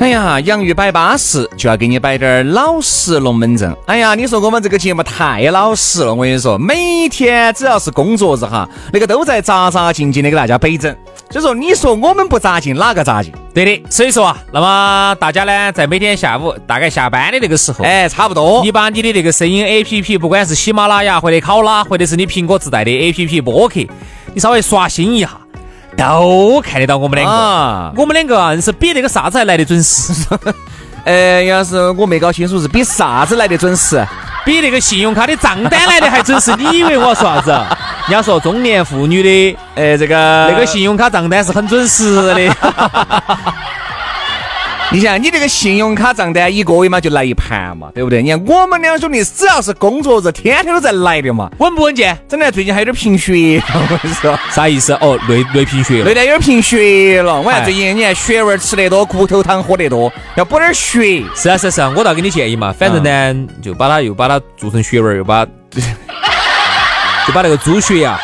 哎呀，洋芋摆巴适，就要给你摆点儿老实龙门阵。哎呀，你说我们这个节目太老实了，我跟你说，每天只要是工作日哈，那个都在扎扎静静的给大家摆整。所以说，你说我们不扎劲，哪个扎劲？对的，所以说啊，那么大家呢，在每天下午大概下班的那个时候，哎，差不多，你把你的那个声音 A P P，不管是喜马拉雅或者考拉，或者是你苹果自带的 A P P 播客，你稍微刷新一下。都看得到我们两个，我们两个硬是比那个啥子还来得准时。呃，要是我没搞清楚是比啥子来得准时，比那个信用卡的账单来的还准时。你以为我要说啥子？人家说中年妇女的，呃，这个那个信用卡账单是很准时的。你想，你这个信用卡账单一个月嘛就来一盘嘛，对不对？你看我们两兄弟只要是工作日，天天都在来的嘛，稳不稳健？真的最近还有点贫血，我跟你说，啥意思？哦，累累贫血，累得有点贫血了。我看最近你看血丸吃得多，骨头汤喝得多，要补点血。是啊是啊是啊，我倒给你建议嘛，反正呢，就把它又把它做成血丸，又把 就把那个猪血呀。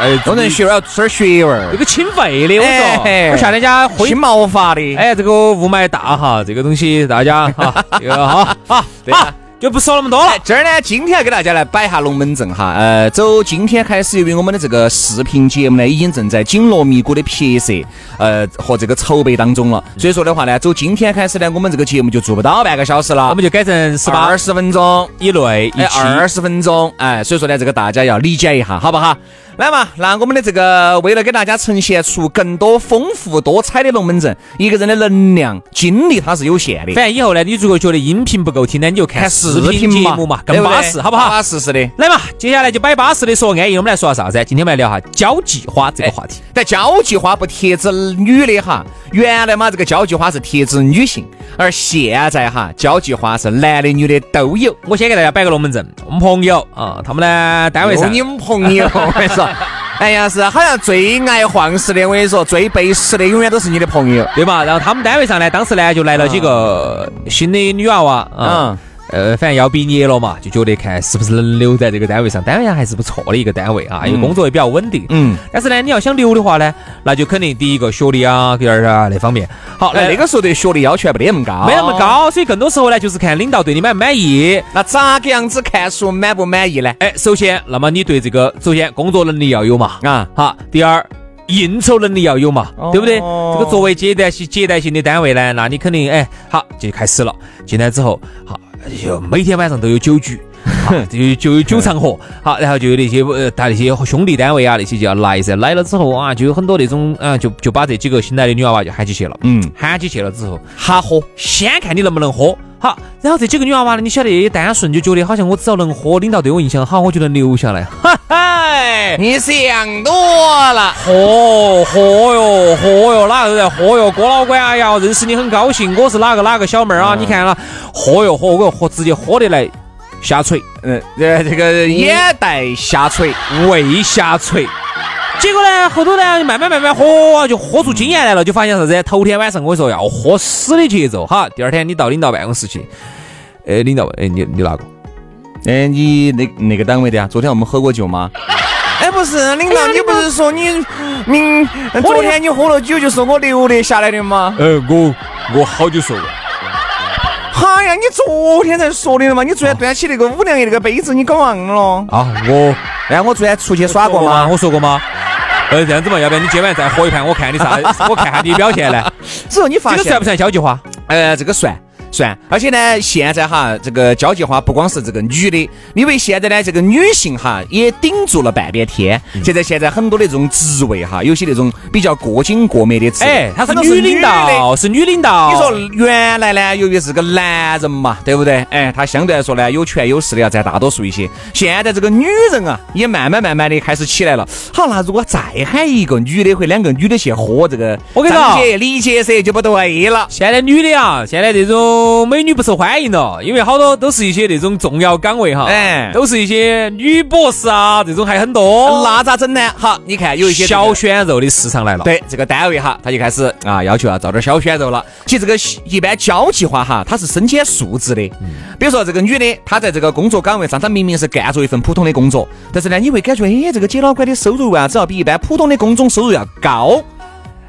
哎，弄成血味儿，吃点血味儿，这个清肺的，我说，我夏天家清毛发的。哎，这个雾霾大哈，这个东西大家哈，好，好，对啊。就不说那么多了。这儿呢，今天要给大家来摆一下龙门阵哈。呃，走今天开始，由于我们的这个视频节目呢，已经正在紧锣密鼓的拍摄，呃，和这个筹备当中了。所以说的话呢，走今天开始呢，我们这个节目就做不到半个小时了，我们就改成十八二十分钟以内，哎，二十分钟，哎，所以说呢，这个大家要理解一下，好不好？来嘛，那我们的这个为了给大家呈现出更多丰富多彩的龙门阵，一个人的能量精力它是有限的。反正以后呢，你如果觉得音频不够听呢，你就看视频节目嘛，更巴适，好不好？巴适是的。来嘛，接下来就摆巴适的说安逸，我们来说下啥子？今天我们来聊哈交际花这个话题。但交际花不贴指女的哈，原来嘛这个交际花是贴指女性，而现在哈交际花是男的女的都有。我先给大家摆个龙门阵，我们朋友啊，他们呢单位上，你们朋友，我跟你说。哎呀，是好像最爱晃事的，我跟你说，最背时的永远都是你的朋友，对吧？然后他们单位上呢，当时呢就来了几个新的女娃娃，嗯。呃，反正要毕业了嘛，就觉得看是不是能留在这个单位上。单位上还是不错的一个单位啊，因为工作也比较稳定。嗯。但是呢，你要想留的话呢，那就肯定第一个学历啊，第二啊那方面。好，那那个时候对学历要求还不得那么高，没那么高，所以更多时候呢，就是看领导对你满不满意。那咋个样子看出满不满意呢？哎，首先，那么你对这个，首先工作能力要有嘛，啊，好。第二，应酬能力要有嘛，对不对？这个作为接待性接待性的单位呢，那你肯定哎，好就开始了。进来之后，好。就每天晚上都有酒局，就就有酒场合，好，然后就有那些呃，他那些兄弟单位啊，那些就要来噻，来了之后啊，就有很多那种啊，就就把这几个新来的女娃娃就喊起去了，嗯，喊起去了之后，哈喝，先看你能不能喝，好，然后这几个女娃娃呢，你晓得也单纯，就觉得好像我只要能喝，领导对我印象好，我就能留下来，哈哈，你想多了，喝喝哟，喝哟，哪个都在喝哟，郭老倌，哎呀，认识你很高兴，我是哪个哪个小妹儿啊，你看了。喝哟喝，我喝直接喝得来下垂，嗯，呃，这个眼袋下垂，胃下垂。结果呢，后头呢，慢慢慢慢喝，就喝出经验来了，就发现啥子？头天晚上我说要喝死的节奏，哈。第二天你到领导办公室去，呃，领导问，哎，你你哪个？哎，你那那个单位的啊？昨天我们喝过酒吗？哎，不是，领导，你不是说你明昨天你喝了酒，就是我留得下来的吗？呃，我我好久说过。哎呀，你昨天才说的了嘛？你昨天端起那个五粮液那个杯子，你搞忘了？啊，我哎，我昨天出去耍过吗？我说过吗？呃，这样子嘛，要不然你今晚再喝一盘，我看你啥？我看下你表现呢。只有你发现这个算不算交际花？呃，这个算。算。而且呢，现在哈，这个交际花不光是这个女的，因为现在呢，这个女性哈也顶住了半边天。现在现在很多的这种职位哈，有些那种比较过紧过美的职位，哎，她是女领导，是女领导。你说原来呢，由于是个男人嘛，对不对？哎，他相对来说呢，有权有势的要占大多数一些。现在这个女人啊，也慢慢慢慢的开始起来了。好，那如果再喊一个女的或两个女的去喝这个，我跟你说，理解噻就不对了。现在女的啊，现在这种美女不受欢迎了，因为好多都是一些那种重要岗位哈，哎，都是一些女博士啊，这种还很多。那咋整呢？好，你看有一些小鲜肉的市场来了。对，这个单位哈，他就开始啊，要求要招点小鲜肉了。其实这个一般交际花哈，它是身兼数职的。比如说这个女的，她在这个工作岗位上，她明明是干着一份普通的工作，但是呢，你会感觉哎，这个姐老倌的收入啊，只要比一般普通的工种收入要高。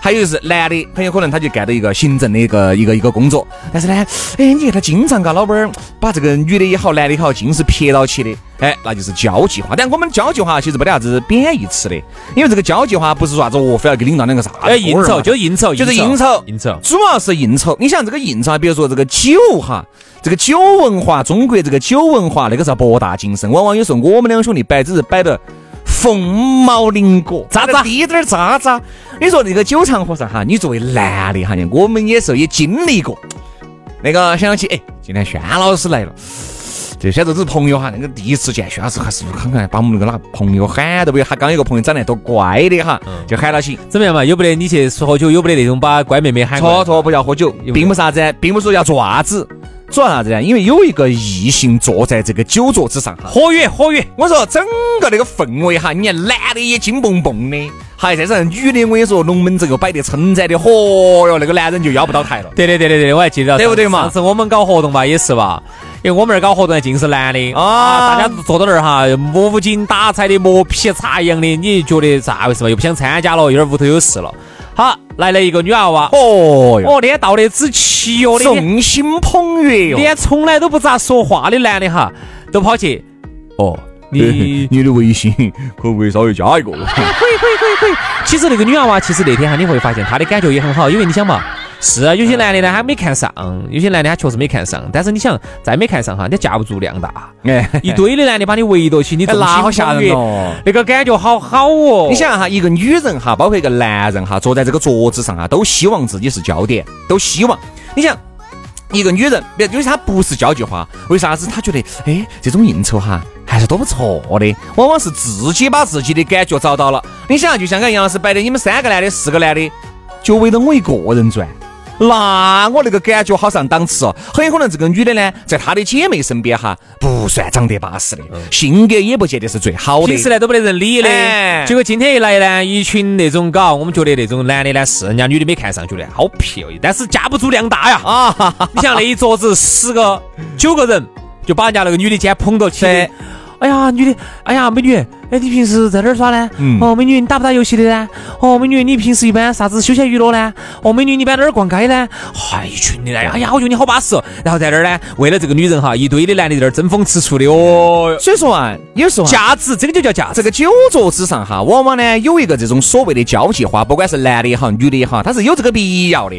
还有就是男的，很有可能他就干到一个行政的一个一个一个工作，但是呢，哎，你看他经常嘎老板儿把这个女的也好，男的也好，尽是撇到起的，哎，那就是交际花。但我们交际花其实没得啥子贬义词的，因为这个交际花不是说啥子哦，非要给领导两个啥，哎，应酬就应酬，就是应酬，应酬，主要是应酬。你想这个应酬，比如说这个酒哈，这个酒文化，中国这个酒文化那个是博大精深，往往有时候我们两兄弟摆只是摆的。凤毛麟角，渣渣滴点儿渣渣。你说那个酒场和尚哈，你作为男的哈，我们也是也经历过。那个想起哎，今天轩老师来了，这些都是朋友哈。那个第一次见轩老师，还是看看把我们那个哪个朋友喊都不有。他刚有个朋友长得多乖的哈，就喊他起。怎么样嘛？有不得你去喝酒，有不得那种把乖妹妹喊？错错，不要喝酒，并不啥子，并不是说要做啥子。主要啥子呢？因为有一个异性坐在这个酒桌之上，哈，活跃活跃。我说整个那个氛围哈，你看男的也金蹦蹦的，还再是女的，我跟你说龙门阵又摆得称赞的，嚯哟，那个男人就要不到台了。对对对对对，我还记得，对不对嘛？上次我们搞活动吧，也是吧，因为我们那儿搞活动尽是男的啊，大家坐到那儿哈，无精打采的，磨皮擦痒的，你觉得咋回事嘛？又不想参加了，有点屋头有事了。好，来了一个女娃娃，哦哟，哦，那天到的只齐哟，众星捧月哟，连从来都不咋说话的男的哈，都跑去，哦，你你的微信可不可以稍微加一个？可以可以可以可以。其实那个女娃娃，其实那天哈，你会发现她的感觉也很好，因为你想嘛。是啊，有些男的呢，他没看上；有些男的他确实没看上。但是你想，再没看上哈，你架不住量大。哎，一堆的男的把你围到起，你那好吓人哦！那个感觉好好哦。你想哈，一个女人哈，包括一个男人哈，坐在这个桌子上啊，都希望自己是焦点，都希望。你想，一个女人，别因为她不是交际花，为啥子她觉得哎，这种应酬哈还是多不错的？往往是自己把自己的感觉找到了。你想，就像刚杨老师摆的，你们三个男的，四个男的，就围着我一个人转。那我那个感觉好上档次哦，很有可能这个女的呢，在她的姐妹身边哈，不算长得巴适的，性格也不见得是最好的，平时呢都没得人理的。结果今天一来呢，一群那种搞，我们觉得那种男的呢是人家女的没看上，觉得好皮哦，但是架不住量大呀啊！你像那一桌子十个九个人，就把人家那个女的肩捧到起。哎呀，女的，哎呀，美女，哎，你平时在哪儿耍呢？哦，美女，你打不打游戏的呢？哦，美女，你平时一般啥子休闲娱乐呢？哦，美女，你一般哪儿逛街呢？嗨，一群的，哎呀，我觉得你好巴适。然后在那儿呢，为了这个女人哈，一堆的男的在那儿争风吃醋的哦。所以说啊，有时候价值，这个就叫价值。这个酒桌之上哈，往往呢有一个这种所谓的交际花，不管是男的也好，女的也好，它是有这个必要的。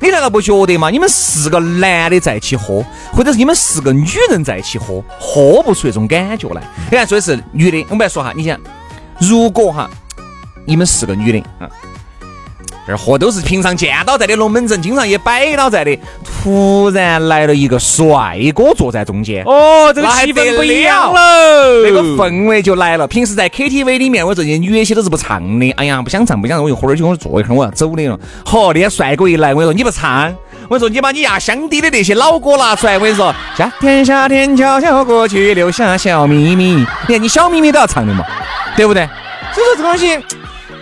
你难道不觉得吗？你们四个男的在一起喝，或者是你们四个女人在一起喝，喝不出那种感觉来。你看，说的是女的，我们来说哈，你想，如果哈，你们四个女的啊。这喝都是平常见到在的龙门阵，经常也摆到在的。突然来了一个帅哥坐在中间，哦，这个气氛不一样了，那个氛围就来了。平时在 KTV 里面，我这些女的些都是不唱的。哎呀，不想唱，不想唱，我就喝点酒，我坐一会儿，我要走的了。好，那些帅哥一来，我跟你说你不唱，我说你把你压箱底的那些老歌拿出来，我跟你说，夏天夏天悄悄过去，留下小秘密。你看你小秘密都要唱的嘛，对不对？所以说这东西。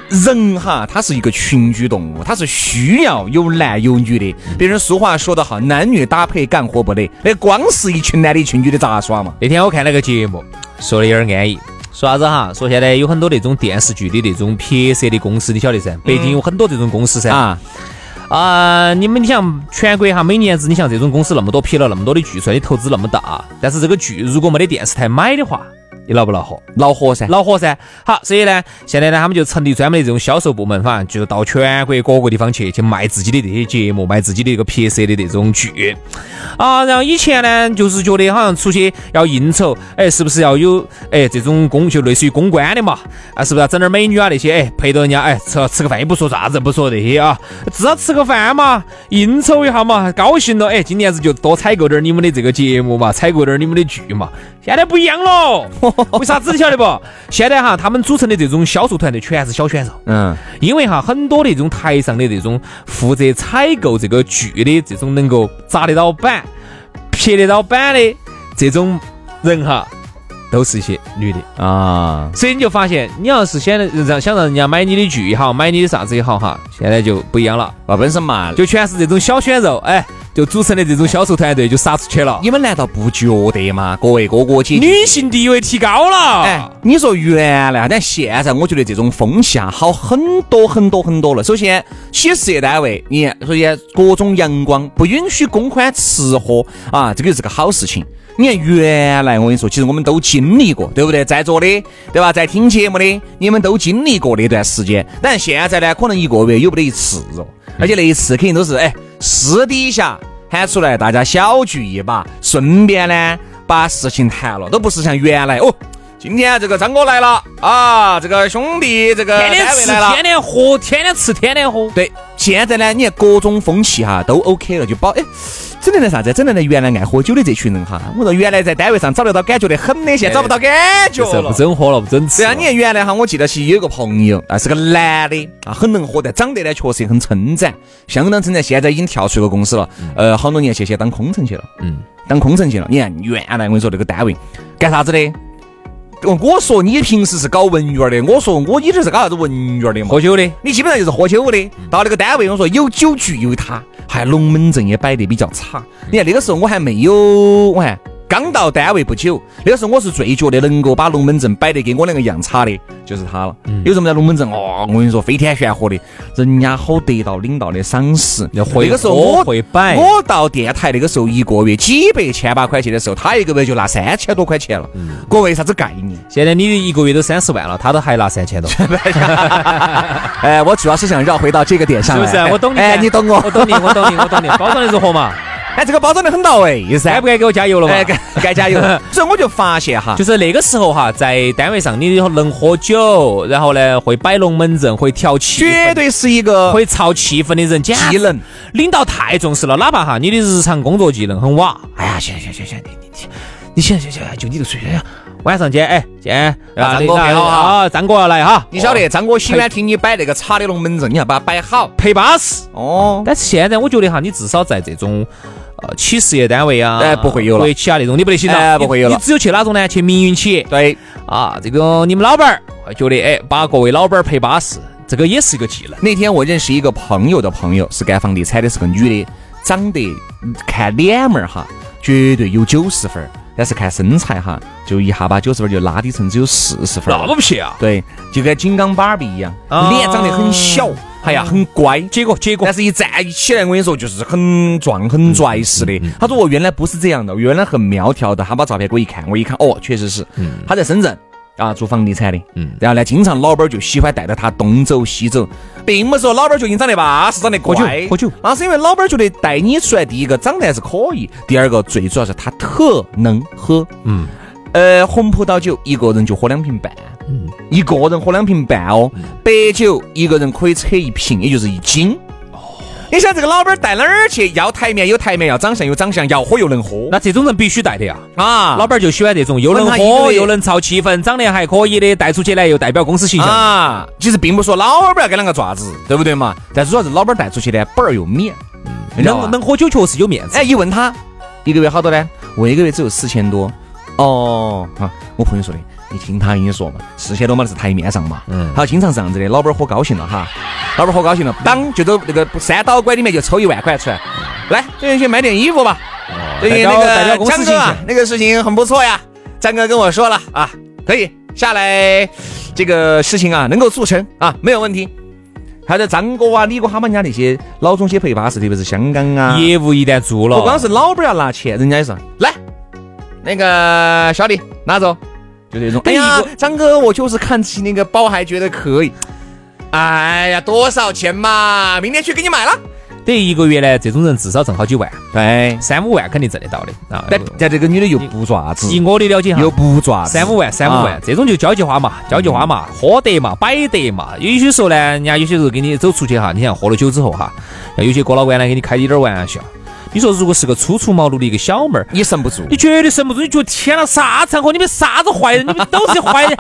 人哈，他是一个群居动物，他是需要有男有女的。别人俗话说得好，男女搭配干活不累。那光是一群男的一群女的咋耍嘛？那天我看那个节目，说的有点安逸。说啥子哈？说现在有很多那种电视剧的那种拍摄的公司，你晓得噻？北京有很多这种公司噻。啊啊！你们你像全国哈，每年子你像这种公司那么多，拍了那么多的剧，出来你投资那么大，但是这个剧如果没得电视台买的话。你恼不恼火？恼火噻，恼火噻。好，所以呢，现在呢，他们就成立专门的这种销售部门，反正就到全国各个地方去去卖自己的这些节目，卖自己的一个拍摄的这种剧啊。然后以前呢，就是觉得好像出去要应酬，哎，是不是要有哎这种公就类似于公关的嘛？啊，是不是要整点美女啊那些？哎，陪着人家哎吃吃个饭也不说啥子，不说这些啊，至少吃个饭嘛，应酬一下嘛，高兴了哎，今年子就多采购点你们的这个节目嘛，采购点你们的剧嘛。现在不一样了，为啥子你晓得不？现在哈，他们组成的这种销售团队全是小选手。嗯，因为哈，很多的这种台上的这种负责采购这个剧的这种能够砸得到板、撇得到板的这种人哈，都是一些女的啊。所以你就发现，你要是现在让想让人家买你的剧也好，买你的啥子也好哈，现在就不一样了。那，本身嘛，就全是这种小鲜肉，哎。就组成的这种销售团队就杀出去了，你们难道不觉得吗？各位哥哥姐姐，女性地位提高了。哎，你说原来，但现在我觉得这种风气啊好很多很多很多了。首先，企事业单位，你首先各种阳光，不允许公款吃喝啊，这个是个好事情。你看原来我跟你说，其实我们都经历过，对不对？在座的，对吧？在听节目的，你们都经历过那段时间。但现在呢，可能一个月有不得一次哦，而且那一次肯定都是哎私底下。喊出来，大家小聚一把，顺便呢把事情谈了，都不是像原来哦。今天这个张哥来了啊，这个兄弟这个天天吃，天天喝，天天吃，天天喝。对，现在呢，你看各种风气哈都 OK 了，就包哎。整的来啥子？整的来原来爱喝酒的这群人哈。我说原来在单位上找得到感觉的很的，现在找不到感觉了。不整喝了，不整吃。对啊，你看原来哈，我记得起有个朋友啊，是个男的啊，很能喝，但长得呢确实很称赞，相当称赞。现在已经跳出一个公司了，呃，好多年前先当空乘去了。嗯，当空乘去了。你看原来我跟你说那个单位干啥子的？我说你平时是搞文员的，我说我你这是搞啥子文员的嘛？喝酒的，你基本上就是喝酒的。到那个单位，我说有酒局有他，还龙门阵也摆得比较差。你看那个时候我还没有，我看。刚到单位不久，那个时候我是最觉得能够把龙门阵摆得跟我两个一样差的，就是他了。有什么在龙门阵哦？我跟你说，飞天玄火的，人家好得到领导的赏识。那个时候我会摆，我到电台那个时候一个月几百千把块钱的时候，他一个月就拿三千多块钱了。各位啥子概念？现在你一个月都三十万了，他都还拿三千多。哎，我主要是想绕回到这个点上来。是不是？我懂你。哎，你懂我，我懂你，我懂你，我懂你。包装的如何嘛？哎，这个包装的很到位，该不该给我加油了嘛？该该加油。所以我就发现哈，就是那个时候哈，在单位上你能喝酒，然后呢会摆龙门阵，会调气，绝对是一个会操气氛的人。技能，领导太重视了，哪怕哈你的日常工作技能很瓦。哎呀，行行行行，你你你，你行行行，就你这水平。晚上见，哎见，张哥摆好哈，张哥要来哈。你晓得，张哥喜欢听你摆那个茶的龙门阵，你要把它摆好，陪巴适哦。但是现在我觉得哈，你至少在这种。呃，企事业单位啊，哎，不会有了。国企啊那种，你不得行了，不会有了。你只有去哪种呢？去民营企业。对，啊，这个你们老板儿会觉得，哎，把各位老板儿陪巴适，这个也是一个技能。那天我认识一个朋友的朋友，是干房地产的，是个女的，长得看脸门儿哈，绝对有九十分，但是看身材哈，就一下把九十分就拉低成只有四十分。那么不行啊？对，就跟金刚芭比一样，脸长得很小。哎呀，很乖，结果结果，但是一站起来，我跟你说，就是很壮、很拽似的。他说我原来不是这样的，原来很苗条的。他把照片给我一看，我一看，哦，确实是。他在深圳啊，做房地产的。嗯。然后呢，经常老板就喜欢带着他东走西走，并不是说老板就你长得巴适、长得乖。喝酒。那是因为老板觉得带你出来，第一个长得还是可以，第二个最主要是他特能喝。嗯。呃，红葡萄酒一个人就喝两瓶半。嗯，一个人喝两瓶半哦，白酒一个人可以扯一瓶，也就是一斤。哦，你想这个老板带哪儿去？要台面有台面，要长相有长相，要喝又能喝。那这种人必须带的呀！啊，老板就喜欢这种又能喝又能操气氛，长得还可以的，带出去呢又代表公司形象啊。其实并不说老板要跟啷个爪子，对不对嘛？但是主要是老板带出去呢，本儿又免。嗯，能能喝酒确实有面子。哎，一问他一个月好多呢？我一个月只有四千多。哦，啊，我朋友说的。你听他跟你说嘛，四千多嘛是台面上嘛，嗯，好，经常这样子的，老板喝高兴了哈，老板喝高兴了，当就走那个三导拐里面就抽一万块出来，来，这边去买点衣服吧。对，那个张哥啊，那个事情很不错呀，张哥跟我说了啊，可以下来，这个事情啊能够促成啊，没有问题。还有张哥啊、李哥他们家那些老总些陪巴适，特别是香港啊，业务一旦做了，不光是老板要拿钱，人家也是来，那个小李拿走。就这种。哎呀，张哥，我就是看起那个包还觉得可以。哎呀，多少钱嘛？明天去给你买了。等一个月呢，这种人至少挣好几万，对，三五万肯定挣得到的啊。但但这个女的又不爪子，以我的了解哈，又不爪子，三五万，三五万，这种就交际花嘛，交际花嘛，喝得嘛，摆得嘛。有些时候呢，人家有些时候给你走出去哈，你像喝了酒之后哈，有些哥老倌呢给你开一点玩笑。你说，如果是个初出茅庐的一个小妹儿，你神不住，你绝对神不住。你觉得天哪，啥场合？你们啥子坏人？你们都是坏人。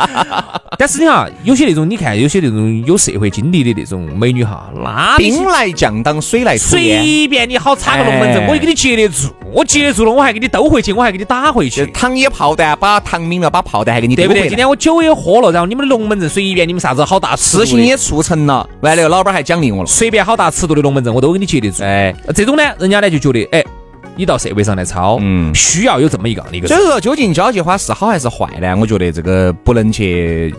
但是你哈，有些那种，你看有些那种有社会经历的那种美女哈，那兵来将挡，水来土掩，随便你好插个龙门阵，我也给你接得住。我接住了，我还给你兜回去，我还给你打回去。糖也炮弹，把糖抿了，把炮弹还给你对不对？今天我酒也喝了，然后你们的龙门阵随便你们啥子好大事情也促成了，完了老板还奖励我了，随便好大尺度的龙门阵我都给你接得住。哎，这种呢，人家呢就觉得哎。你到社会上来操，嗯，需要有这么一个一个。所以说，究竟交际花是好还是坏呢？我觉得这个不能去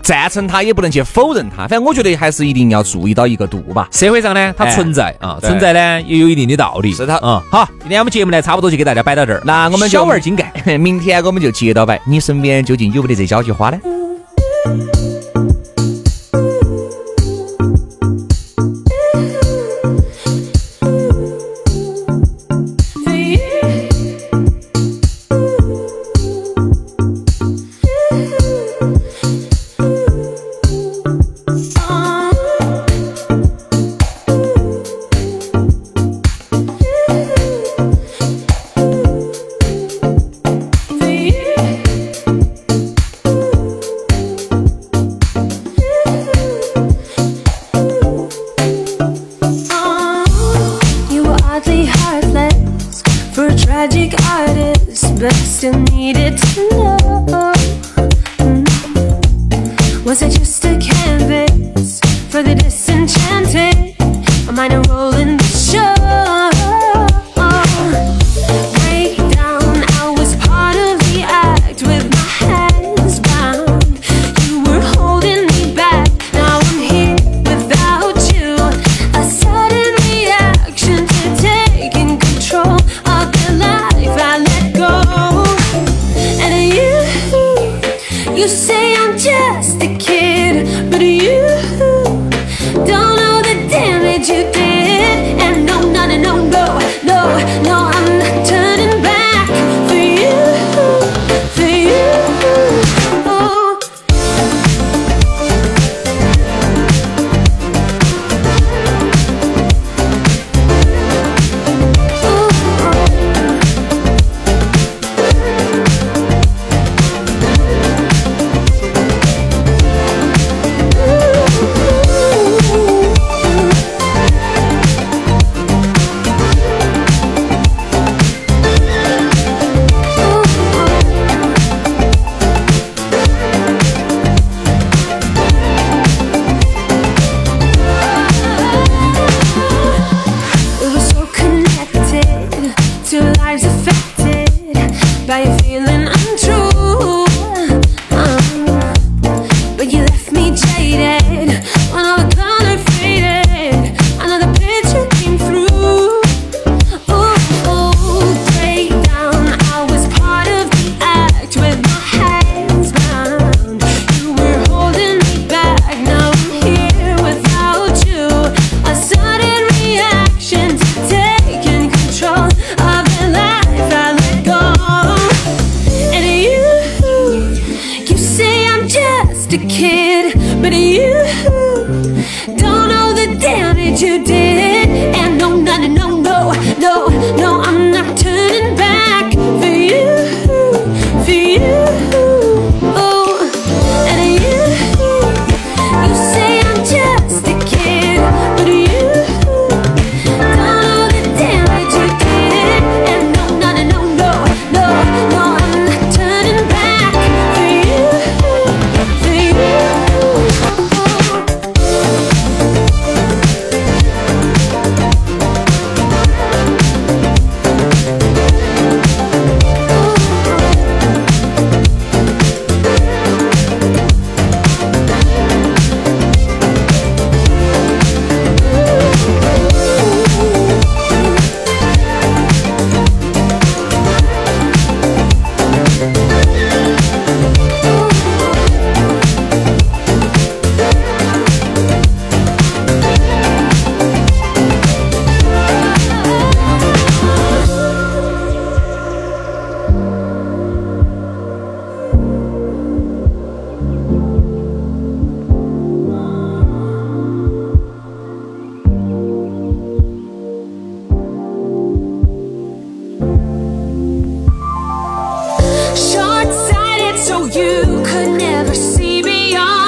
赞成他，也不能去否认他。反正我觉得还是一定要注意到一个度吧。社会上呢，它存在啊，存在呢也有一定的道理。是它，啊。好，今天我们节目呢，差不多就给大家摆到这儿。那我们小玩精干，明天我们就接着摆。你身边究竟有没得这交际花呢 affected by a feeling. you could never see beyond.